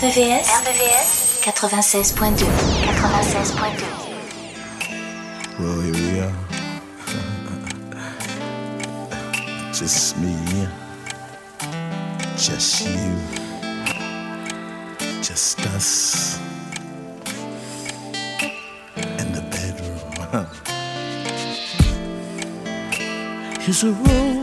RVVS, RVVS 96.2 96.2 Well, here we are. Just me, just you, just us in the bedroom. Here's a roll,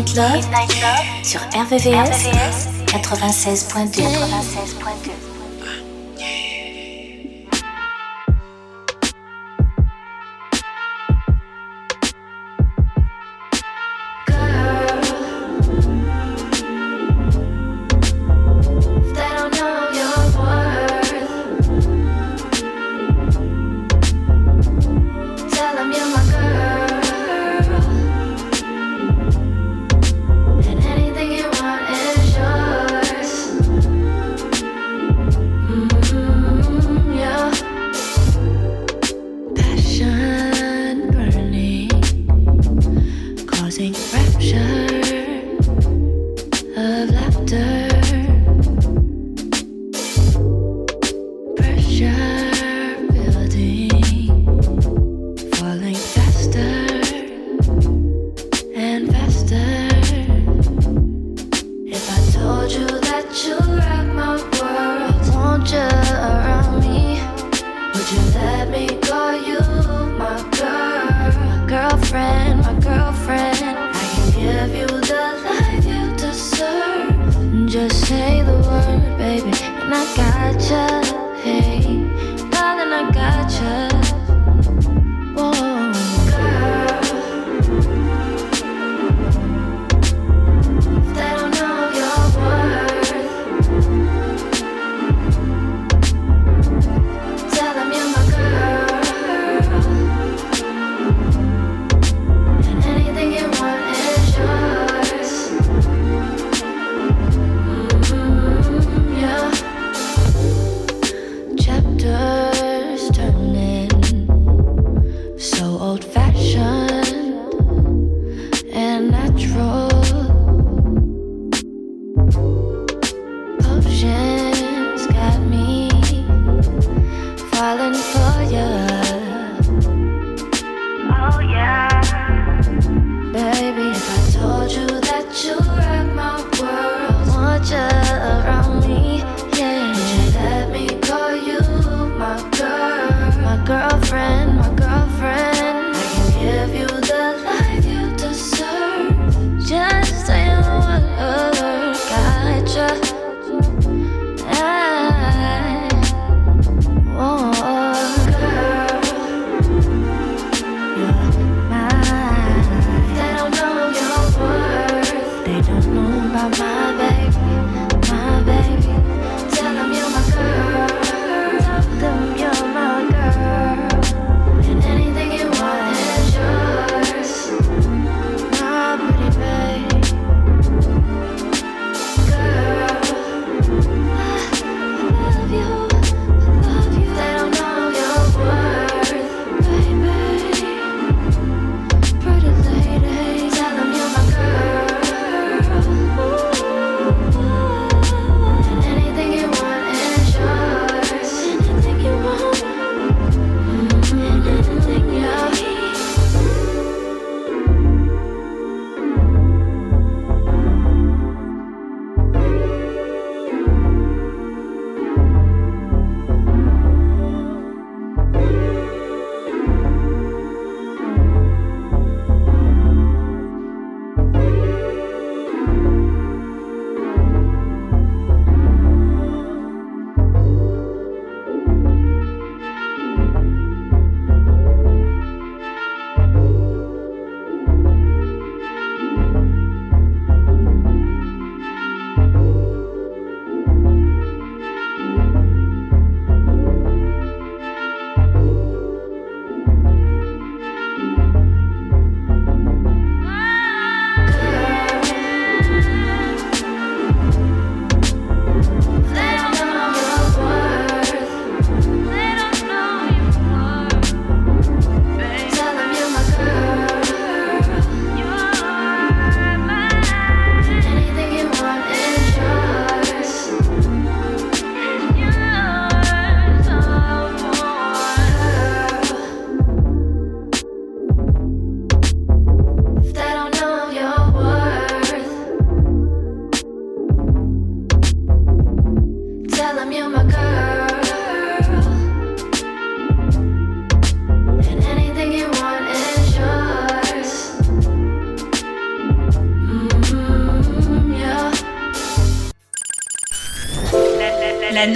Midnight Love, sur RVVS, RVVS 96.2.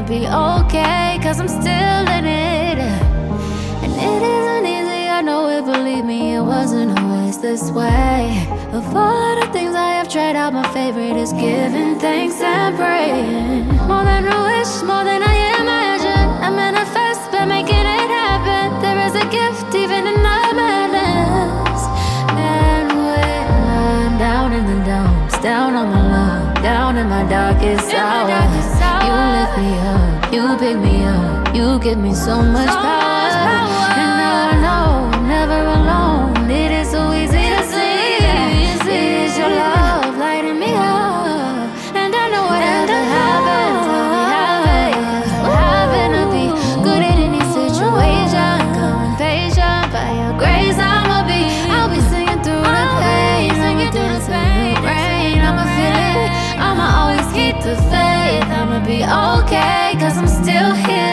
gonna be okay, cause I'm still in it. And it isn't easy, I know it, believe me, it wasn't always this way. Of all the things I have tried out, my favorite is giving thanks and praying. More than a wish, more than I imagine. I manifest by making it happen. There is a gift even in the madness. And when I'm down in the dumps, down on my luck, down in my darkest hours. You lift me up, you pick me up, you give me so much power. okay, cause I'm still here.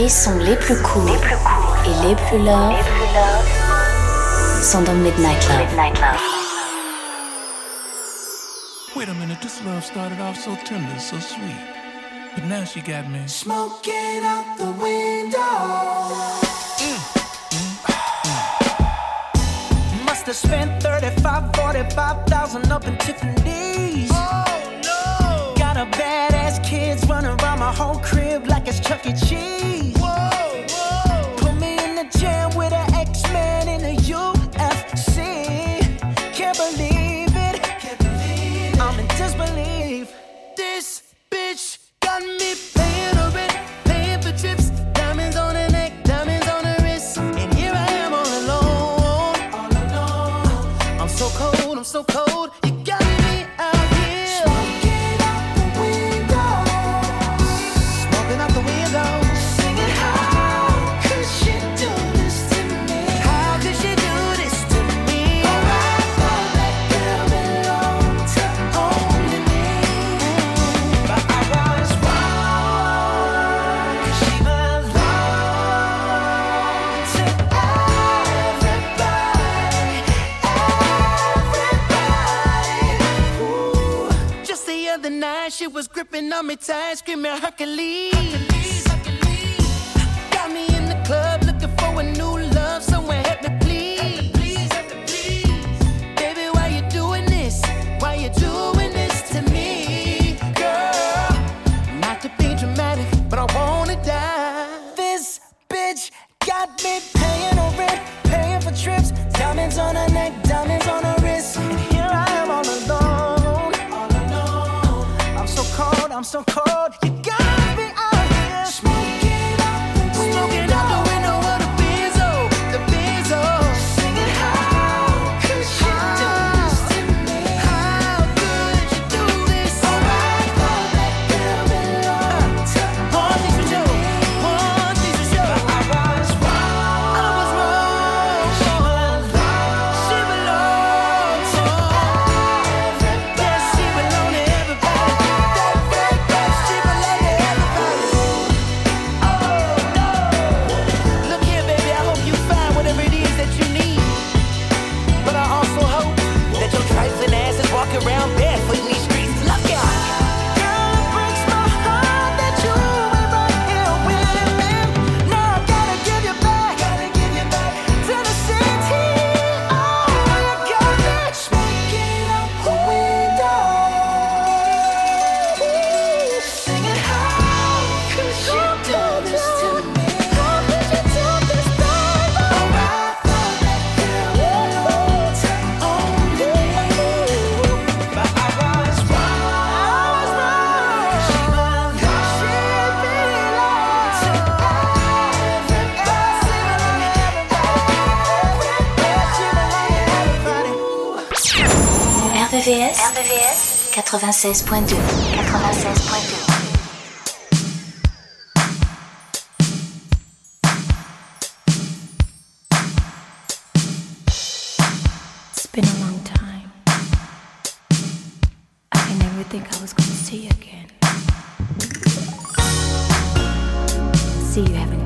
Les sons les plus courts, les plus courts et les plus lourds sont dans Midnight Love. Midnight Love. Wait a minute, this love started off so tender, so sweet. But now she got me smoking out the window. Mm, mm, mm. I spent 35, 45,000 up in Tiffany's. Oh no! Got a badass kids running around my whole crib like it's Chuck E. Cheese. gripping on me tight, screaming Hercules. Hercules. It's been a long time. I never think I was going to see you again. See you, haven't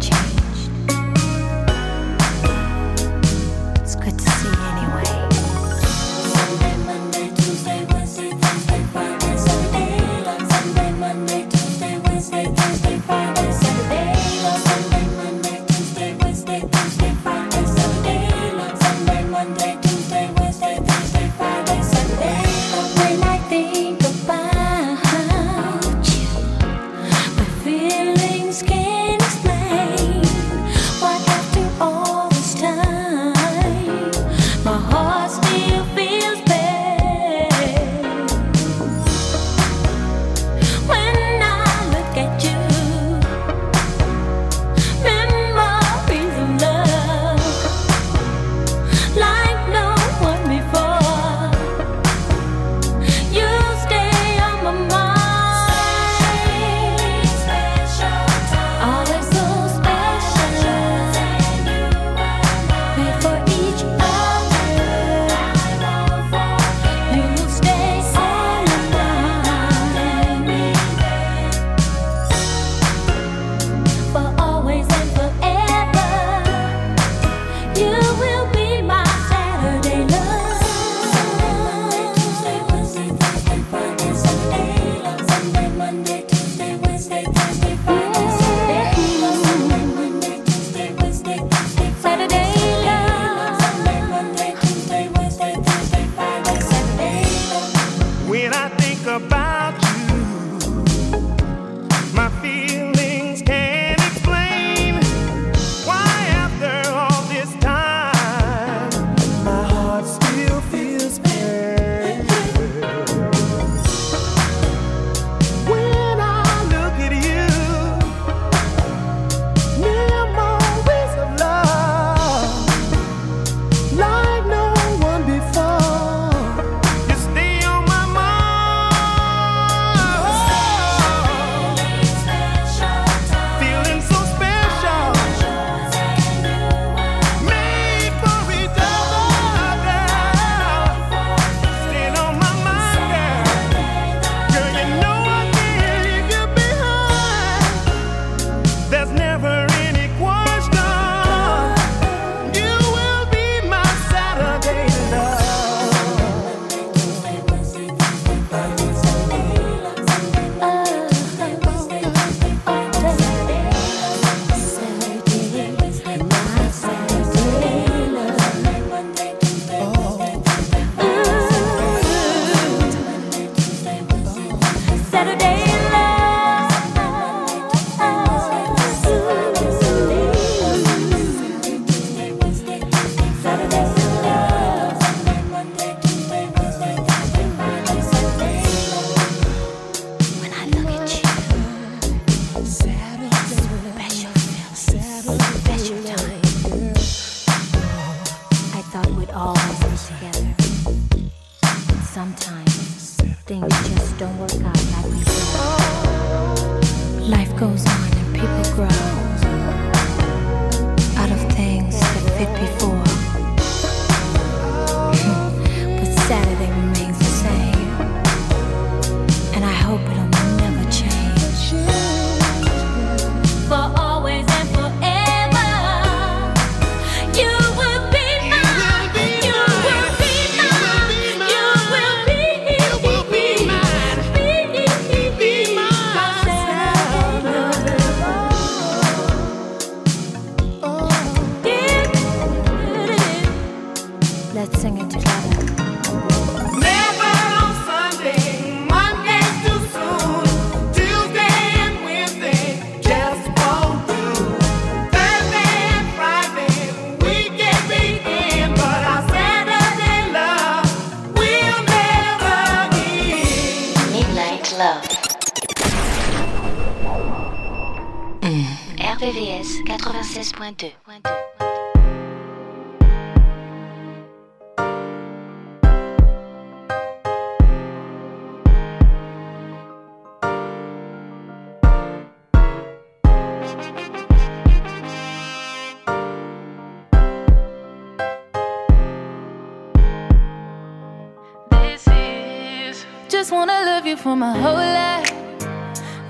for my whole life.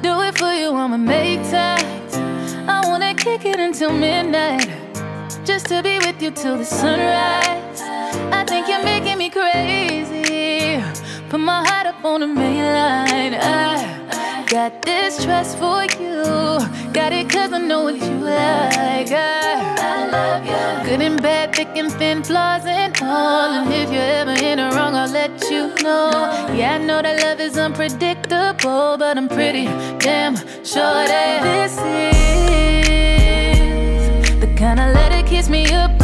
Do it for you, I'ma make time. I wanna kick it until midnight. Just to be with you till the sunrise. I think you're making me crazy. Put my heart up on the main line. I got this trust for you. Got it cause I know what you like. I, love you. Good and bad, thick and thin, flaws and all. And if you're ever in the wrong, I'll let you know. Yeah, I know that love is unpredictable, but I'm pretty damn sure that this is the kind of letter kiss me up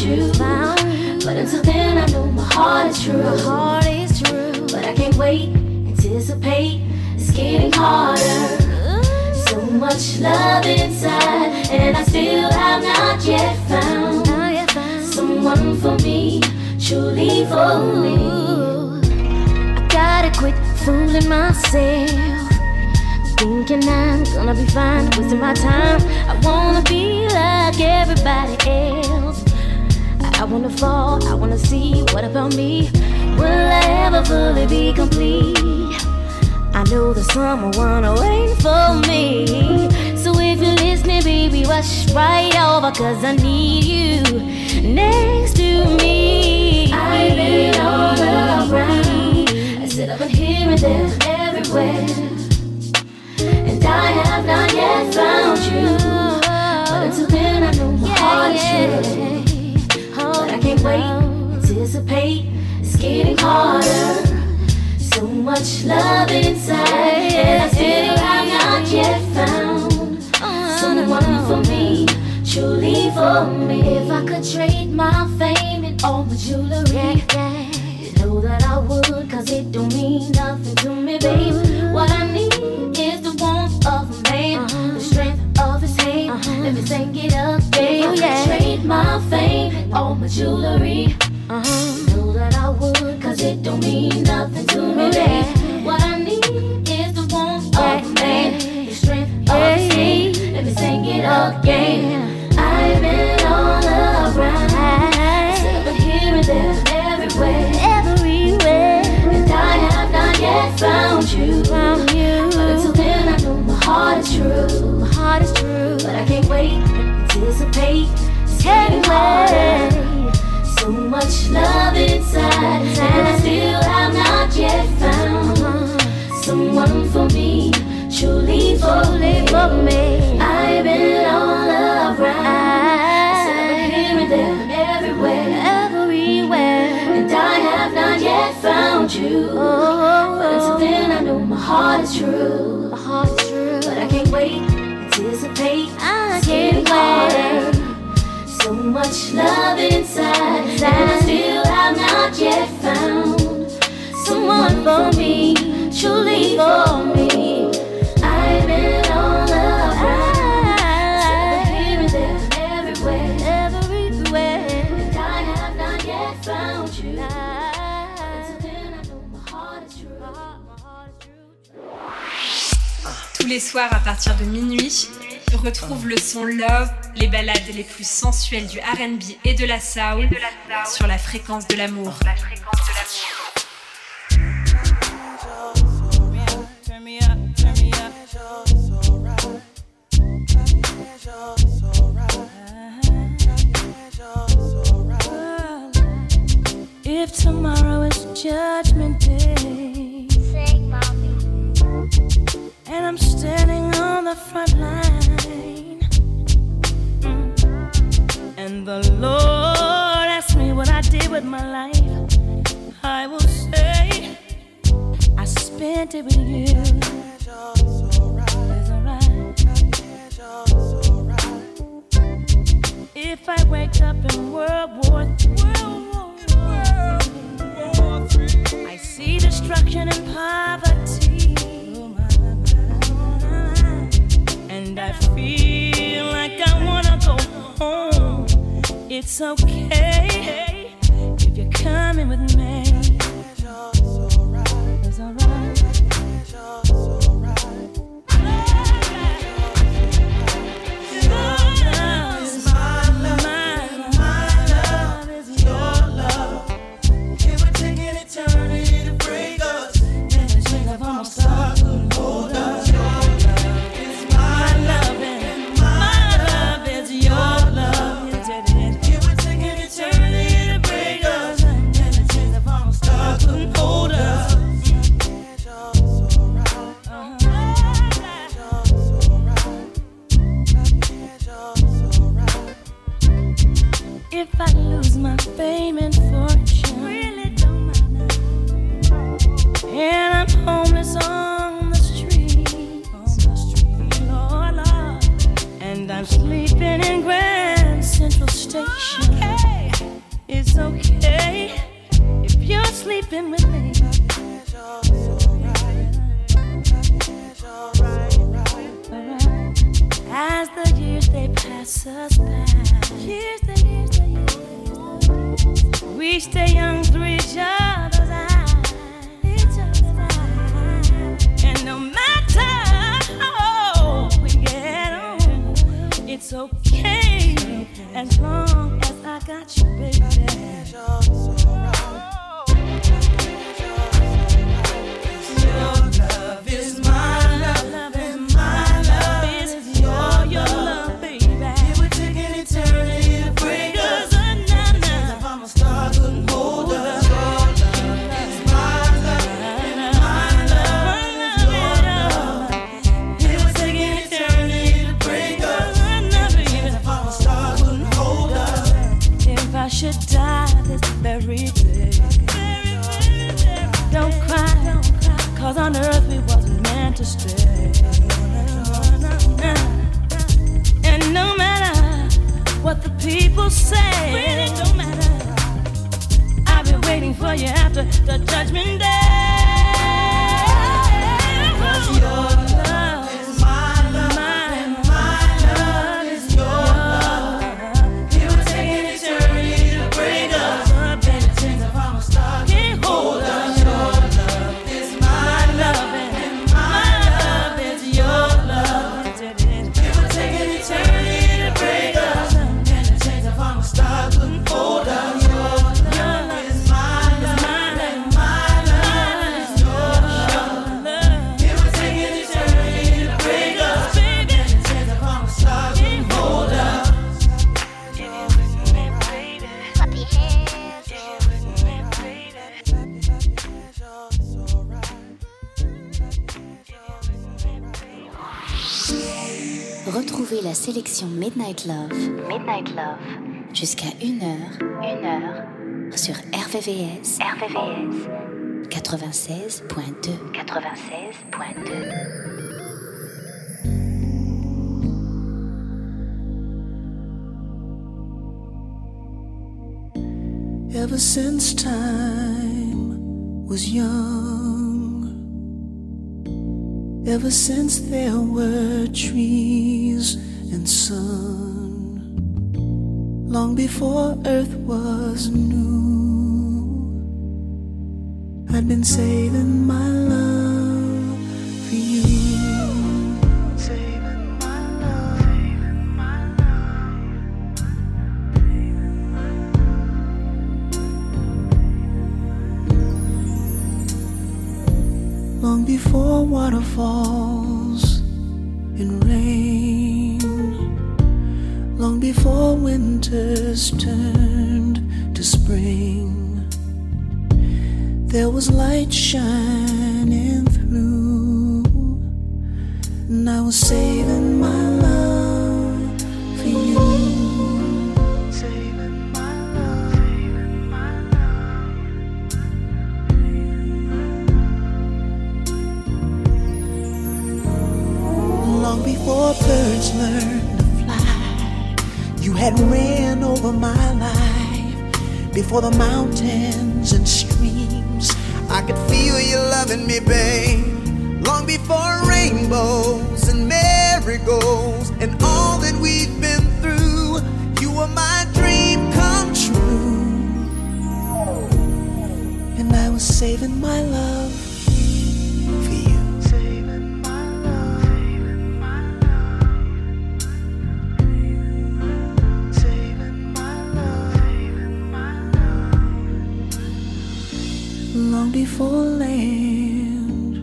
you. Found But until then, I know my heart is true. My heart is true. But I can't wait, anticipate. It's getting harder. So much love inside, and I still have not yet found someone for me, truly for me. I gotta quit fooling myself, thinking I'm gonna be fine, wasting my time. I wanna be like everybody else. I wanna fall, I wanna see what about me. Will I ever fully be complete? I know the summer there's someone waiting for me. So if you're listening, baby, rush right over, cause I need you next to me. I've been all around. I sit up and here and there, everywhere. And I have not yet found you. But until then, I know my heart is true. Can't wait, anticipate. It's getting harder. So much love inside, and I still have not yet found someone for me, truly for me. If I could trade my fame and all the jewelry, you know that I would, cause it don't mean nothing to me, babe. What I need is the warmth of a man, uh-huh. strength hand. Let me sing it up, babe. I could trade my fame all my jewelry. Uh-huh. Know that I would, cause it don't mean nothing to me, babe. What I need is the warmth of a man, the strength of his hand. Let me sing it again. I've much love inside, and I still have not yet found someone for me, truly for me. For me. I've been all around, here and there, everywhere, everywhere, and I have not yet found you. But until then, I know my heart is true. My heart is true, but I can't wait, anticipate. I can't wait. Much love inside, and I still have not yet found someone for me, truly for me. Tous les soirs à partir de minuit, retrouve le son Love, les ballades les plus sensuelles du RB et de la soul sur la fréquence de l'amour. If tomorrow is judgment day, and I'm standing on the front line, mm, and the Lord asks me what I did with my life, I will say, I spent it with you. It's alright. If I wake up in World War It's okay if you're coming with me. Midnight Love, Midnight Love, jusqu'à 1h, 1h, sur RVVS, RVVS, 96.2, 96.2. Ever since time was young, ever since there were trees and sun, long before earth was new, I'd been saving my love for you. Long before waterfalls and rain, before winters turned to spring. There was light shining through, and I was saving my love for you. Saving my love, saving my long before birds. You had ran over my life before the mountains and streams. I could feel you loving me, babe. Long before rainbows and marigolds and all that we've been through, you were my dream come true. And I was saving my love before land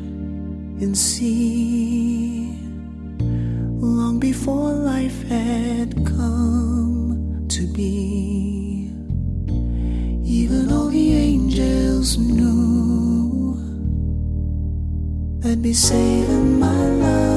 and sea, long before life had come to be, even all the angels knew I'd be saving my love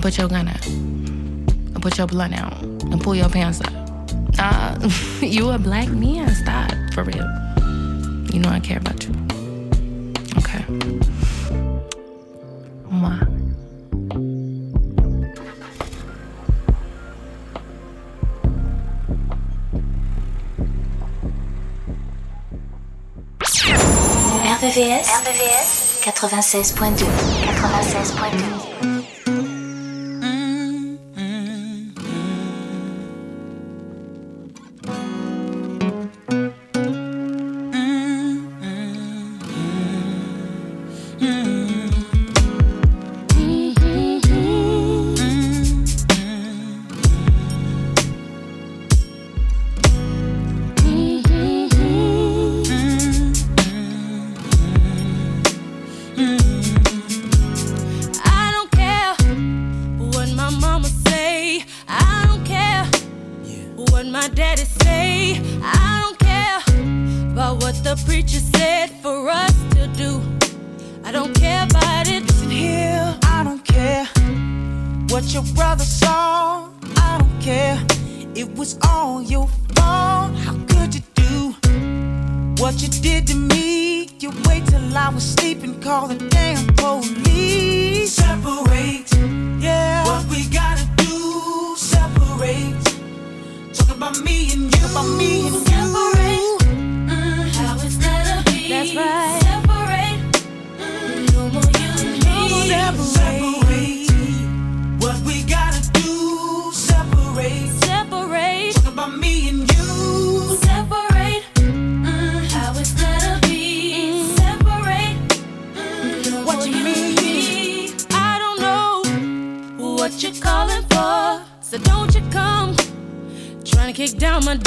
and put your gun up and put your blunt out and pull your pants up. Nah, uh, you a black man. Stop, for real. You know I care about you. Okay. Mwah. RVVS, RVVS 96.2 96.2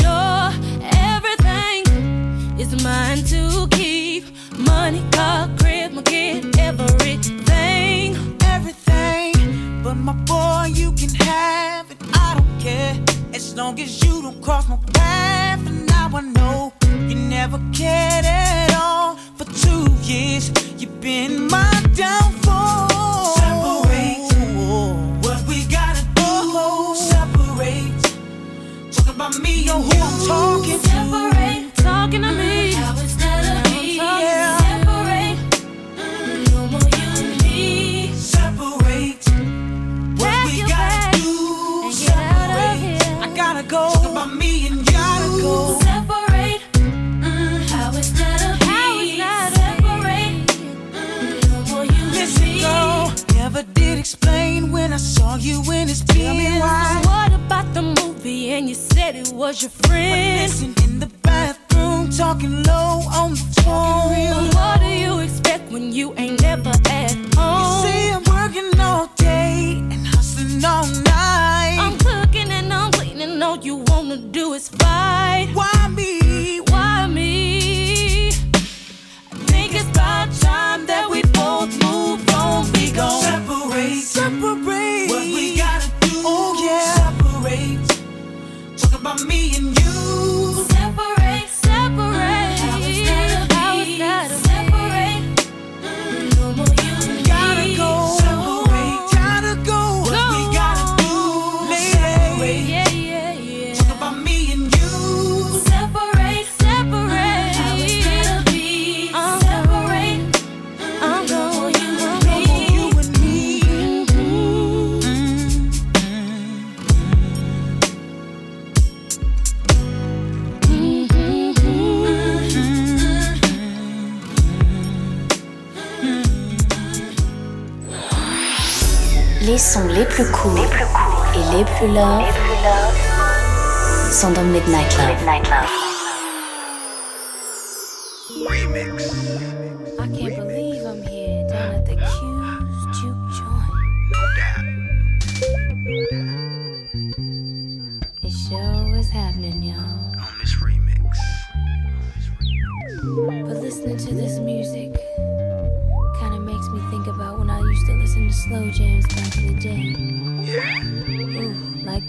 your everything is mine to keep. Money, car, crib, my kid, everything. Everything, but my boy, you can have it. I don't care as long as you don't cross my path. And now I know you never cared at all. For two years, you've been my downfall. by me who I'm talking to. Separate talking to me. How be. Yeah. explain when I saw you in his Tell me why. What about the movie? And you said it was your friend. Listen in the bathroom, talking low on the phone. Real what do you expect when you ain't never at home? You say I'm working all day and hustling all night. I'm cooking and I'm cleaning. All you wanna do is fight. Why? gon' separate, separate what we gotta do. Oh yeah, separate. Talk about me and you. les plus cool, et les plus love, sont dans Midnight Love.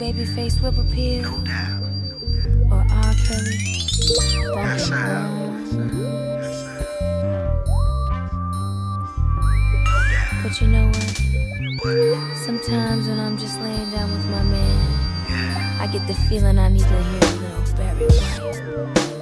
Babyface Whip Appeal. No doubt. Or R. Kelly. That's how. But you know what? Sometimes when I'm just laying down with my man. I get the feeling I need to hear a little Barry White.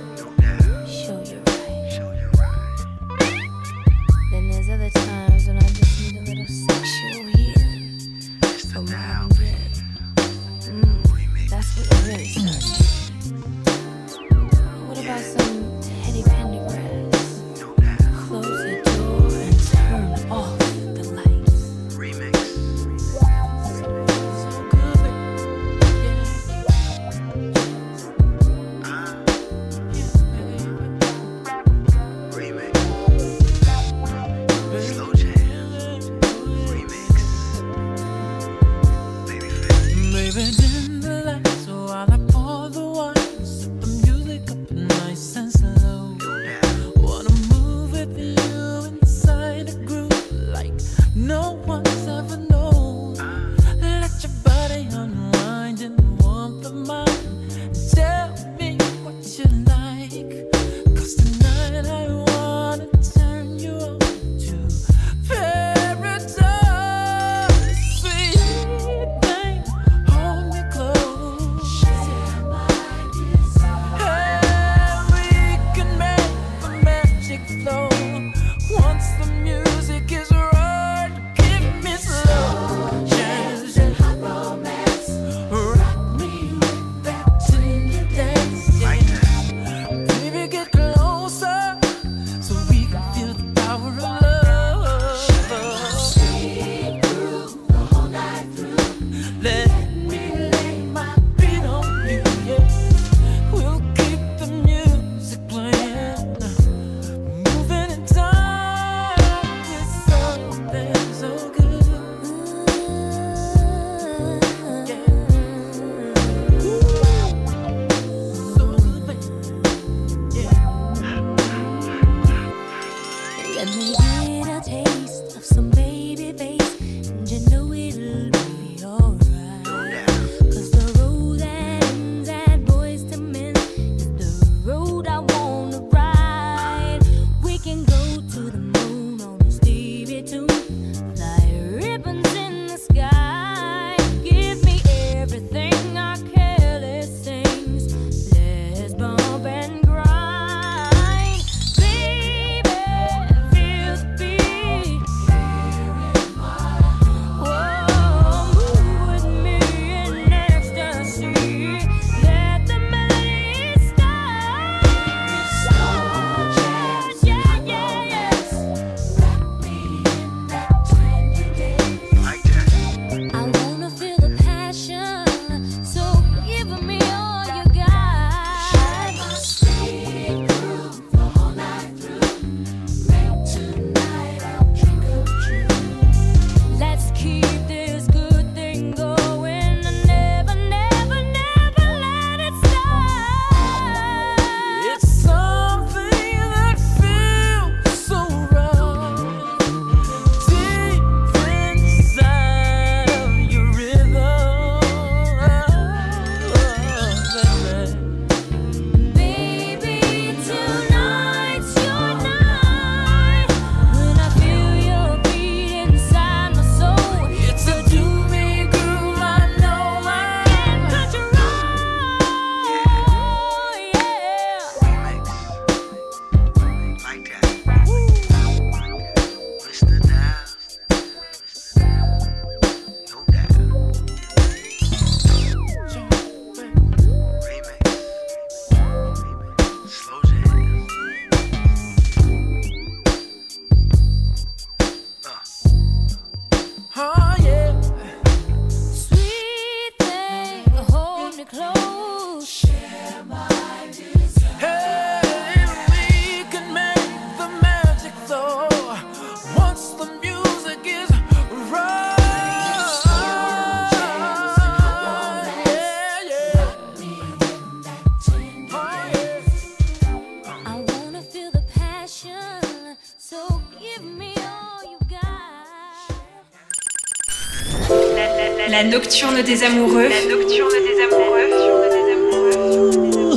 La nocturne des amoureux. La nocturne des amoureux.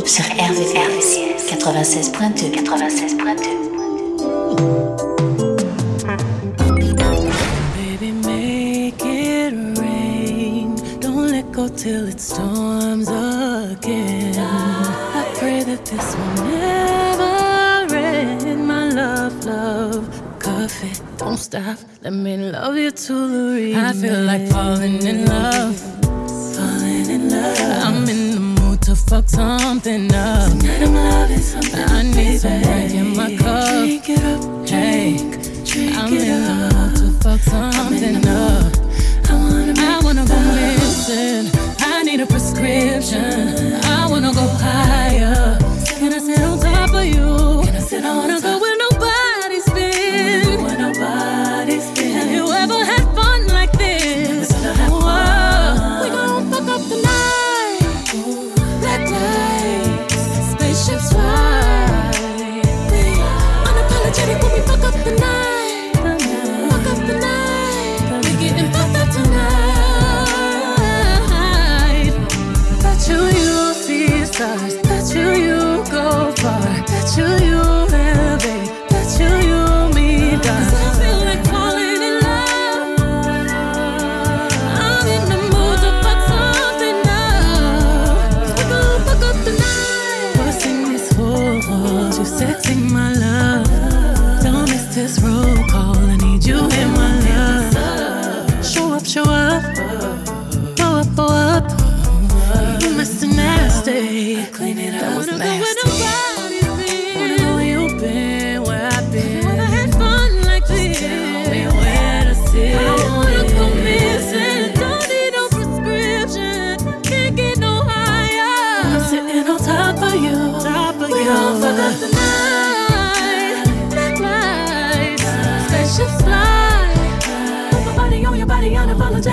Sur RVVS 96.2 96.2 Baby, make it rain. Don't let go till it storms again. I pray that this will never end. My love, love, coffee. Don't stop. Let me love you to the remix. I feel like falling in love. Falling in love. I'm in the mood to fuck something up. Tonight I'm loving something. I need some drink in my cup. Drink it up, drink. Drink I'm in the mood to fuck something up. I wanna, I wanna go missing. I need a prescription. I wanna go higher. Can I sit on top of you? Can I sit I wanna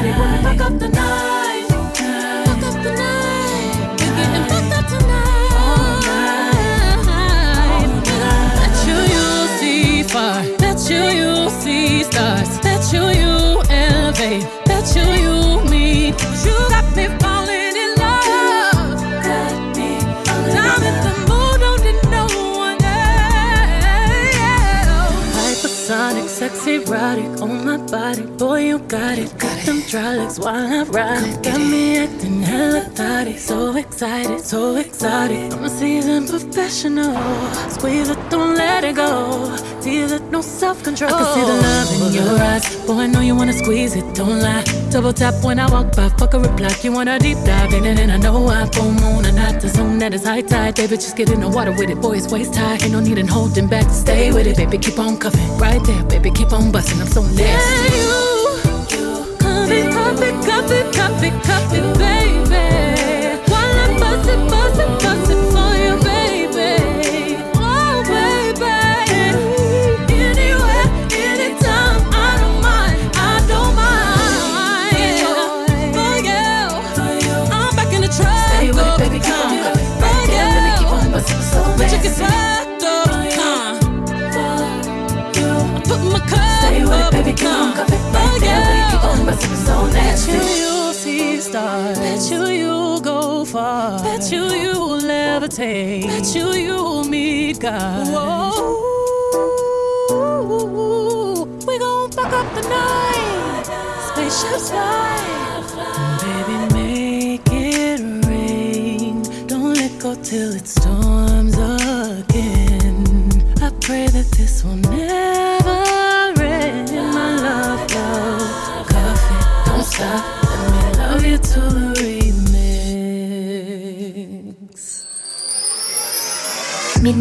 we fuck up up. We're getting fucked up tonight. Bet you you'll see. Bet you you'll see stars. Bet you you elevate. Sexy, erotic on my body. Boy, you got it. Got them dry legs while I ride it. Got me acting hella thotty. So excited, so exotic. I'm a seasoned professional. Squeeze it, don't let it go. Tease it, no self control. I can see the love in your eyes. Boy, I know you wanna squeeze it, don't lie. Double tap when I walk by, fuck a reply. You wanna deep dive in it, and I know I full moon and not the zone that is high tide. Baby, just get in the water with it, boy, it's waist high. Ain't no need in holding back, stay with it, baby, keep on cuffing. Right there, baby, keep on busting, I'm so nasty. Yeah, you, Coffee, coffee, coffee, coffee, coffee, baby. While I'm bustin', bustin', bustin' far. Bet you you'll levitate. Bet you you'll meet God. Whoa. We gon' fuck up the night. Spaceships fly. Baby, make it rain. Don't let go till it storms again. I pray that this will never end. My love, love, coffee, don't stop. Let me love you to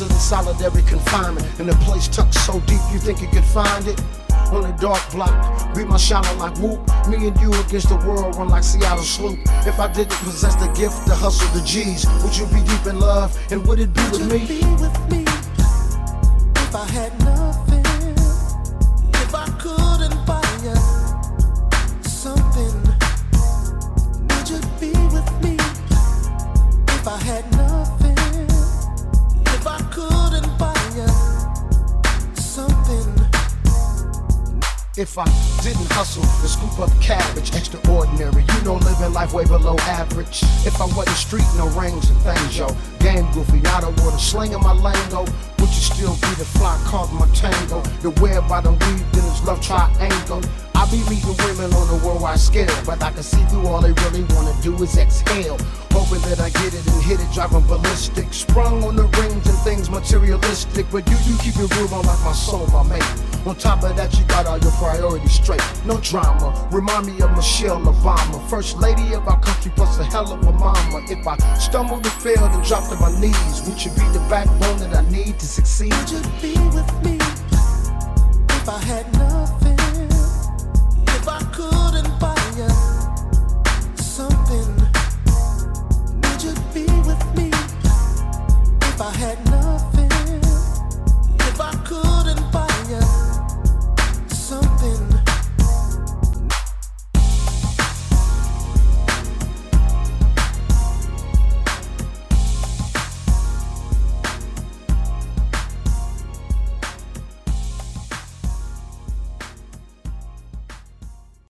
If I was in solitary confinement and the place tucked so deep, you think you could find it? On a dark block, be my shining like whoop. Me and you against the world, run like Seattle Slew. If I didn't possess the gift to hustle the G's, would you be deep in love? And would it be with me? Be with me if I had nothing. If I didn't hustle to scoop up cabbage, extraordinary, you know, living life way below average. If I wasn't street, no rings and things, yo. Game goofy, out of water, slinging my lingo. Would you still be the fly caught my tango? The web by the weed, then it's love triangle. I be meeting women on a worldwide scale, but I can see through all they really wanna do is exhale. Hoping that I get it and hit it, driving ballistic. Sprung on the rings and things materialistic, but you, you keep it real like my soul, my mate. On top of that, you got all your priorities straight. No drama. Remind me of Michelle Obama. First lady of our country, plus a hell of a mama. If I stumbled and failed and dropped to my knees, would you be the backbone that I need to succeed? Would you be with me if I had nothing?